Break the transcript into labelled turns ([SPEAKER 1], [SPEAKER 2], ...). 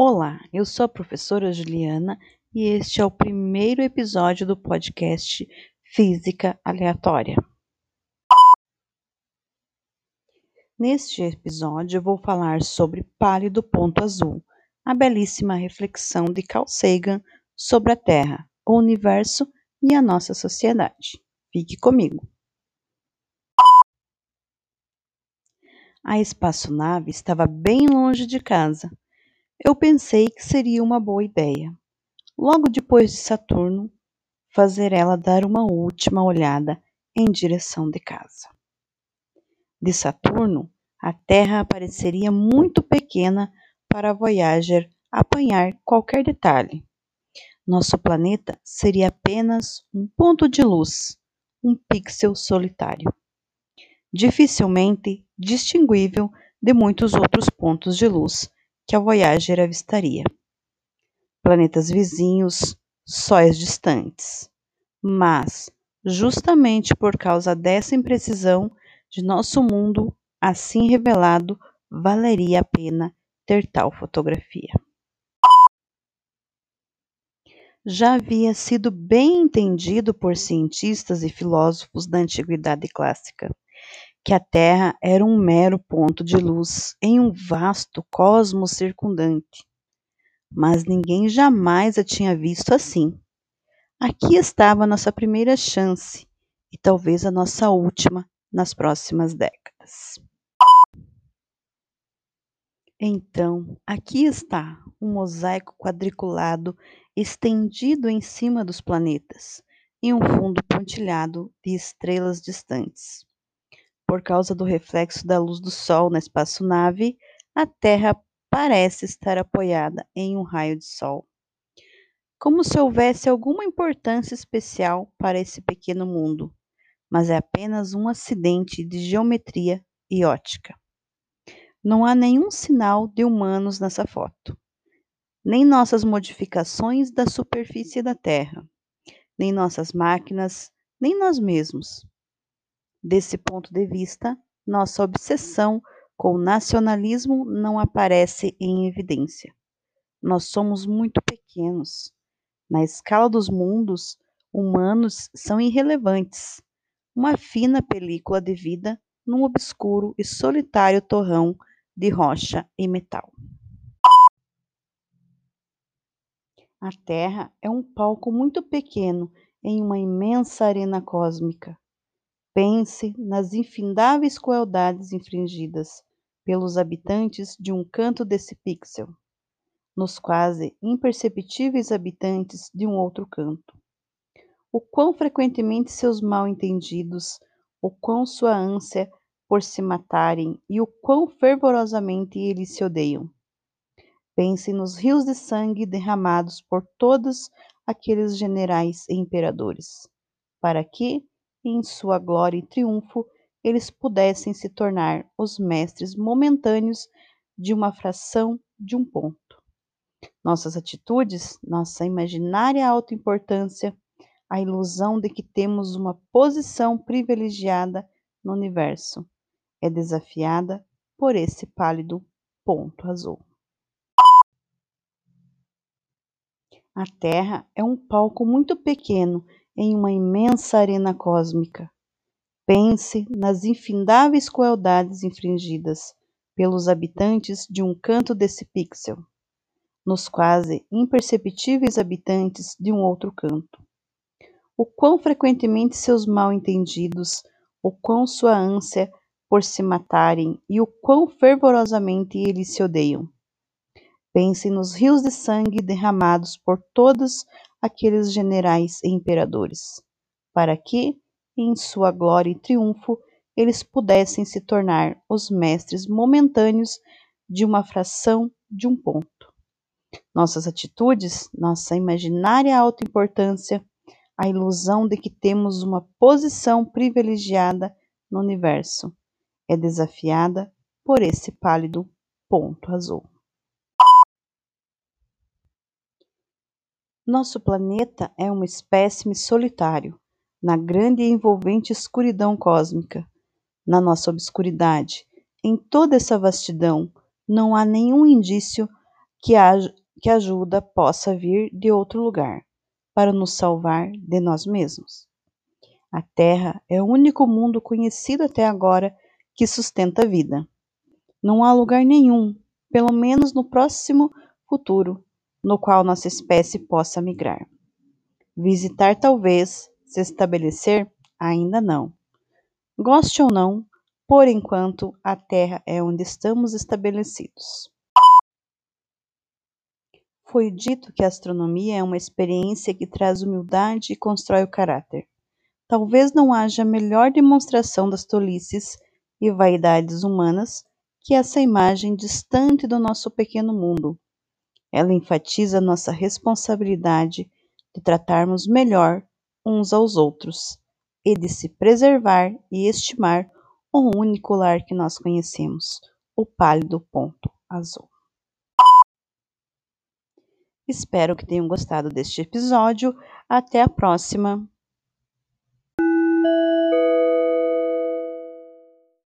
[SPEAKER 1] Olá, eu sou a professora Juliana e este é o primeiro episódio do podcast Física Aleatória. Neste episódio, eu vou falar sobre Pálido Ponto Azul, a belíssima reflexão de Carl Sagan sobre a Terra, o universo e a nossa sociedade. Fique comigo. A espaçonave estava bem longe de casa. Eu pensei que seria uma boa ideia, logo depois de Saturno, fazer ela dar uma última olhada em direção de casa. De Saturno, a Terra pareceria muito pequena para a Voyager apanhar qualquer detalhe. Nosso planeta seria apenas um ponto de luz, um pixel solitário dificilmente distinguível de muitos outros pontos de luz que a Voyager avistaria. Planetas vizinhos, sóis distantes. Mas, justamente por causa dessa imprecisão de nosso mundo assim revelado, valeria a pena ter tal fotografia. Já havia sido bem entendido por cientistas e filósofos da antiguidade clássica que a Terra era um mero ponto de luz em um vasto cosmos circundante. Mas ninguém jamais a tinha visto assim. Aqui estava a nossa primeira chance e talvez a nossa última nas próximas décadas. Então, aqui está um mosaico quadriculado estendido em cima dos planetas, em um fundo pontilhado de estrelas distantes. Por causa do reflexo da luz do Sol na espaçonave, a Terra parece estar apoiada em um raio de Sol. Como se houvesse alguma importância especial para esse pequeno mundo, mas é apenas um acidente de geometria e ótica. Não há nenhum sinal de humanos nessa foto, nem nossas modificações da superfície da Terra, nem nossas máquinas, nem nós mesmos. Desse ponto de vista, nossa obsessão com o nacionalismo não aparece em evidência. Nós somos muito pequenos. Na escala dos mundos, humanos são irrelevantes. Uma fina película de vida num obscuro e solitário torrão de rocha e metal. A Terra é um palco muito pequeno em uma imensa arena cósmica. Pense nas infindáveis crueldades infringidas pelos habitantes de um canto desse pixel, nos quase imperceptíveis habitantes de um outro canto. O quão frequentemente seus mal-entendidos, o quão sua ânsia por se matarem e o quão fervorosamente eles se odeiam. Pense nos rios de sangue derramados por todos aqueles generais e imperadores, para que, em sua glória e triunfo, eles pudessem se tornar os mestres momentâneos de uma fração de um ponto. Nossas atitudes, nossa imaginária autoimportância, a ilusão de que temos uma posição privilegiada no universo, é desafiada por esse pálido ponto azul. A Terra é um palco muito pequeno em uma imensa arena cósmica. Pense nas infindáveis crueldades infringidas pelos habitantes de um canto desse pixel, nos quase imperceptíveis habitantes de um outro canto. O quão frequentemente seus mal-entendidos, o quão sua ânsia por se matarem e o quão fervorosamente eles se odeiam. Pense nos rios de sangue derramados por todos aqueles generais e imperadores, para que, em sua glória e triunfo, eles pudessem se tornar os mestres momentâneos de uma fração de um ponto. Nossas atitudes, nossa imaginária autoimportância, a ilusão de que temos uma posição privilegiada no universo, é desafiada por esse pálido ponto azul. Nosso planeta é um espécime solitário, na grande e envolvente escuridão cósmica. Na nossa obscuridade, em toda essa vastidão, não há nenhum indício que, a, que ajuda possa vir de outro lugar para nos salvar de nós mesmos. A Terra é o único mundo conhecido até agora que sustenta a vida. Não há lugar nenhum, pelo menos no próximo futuro, no qual nossa espécie possa migrar. Visitar talvez, se estabelecer, ainda não. Goste ou não, por enquanto, a Terra é onde estamos estabelecidos. Foi dito que a astronomia é uma experiência que traz humildade e constrói o caráter. Talvez não haja melhor demonstração das tolices e vaidades humanas que essa imagem distante do nosso pequeno mundo. Ela enfatiza nossa responsabilidade de tratarmos melhor uns aos outros e de se preservar e estimar o único lar que nós conhecemos, o pálido ponto azul. Espero que tenham gostado deste episódio. Até a próxima!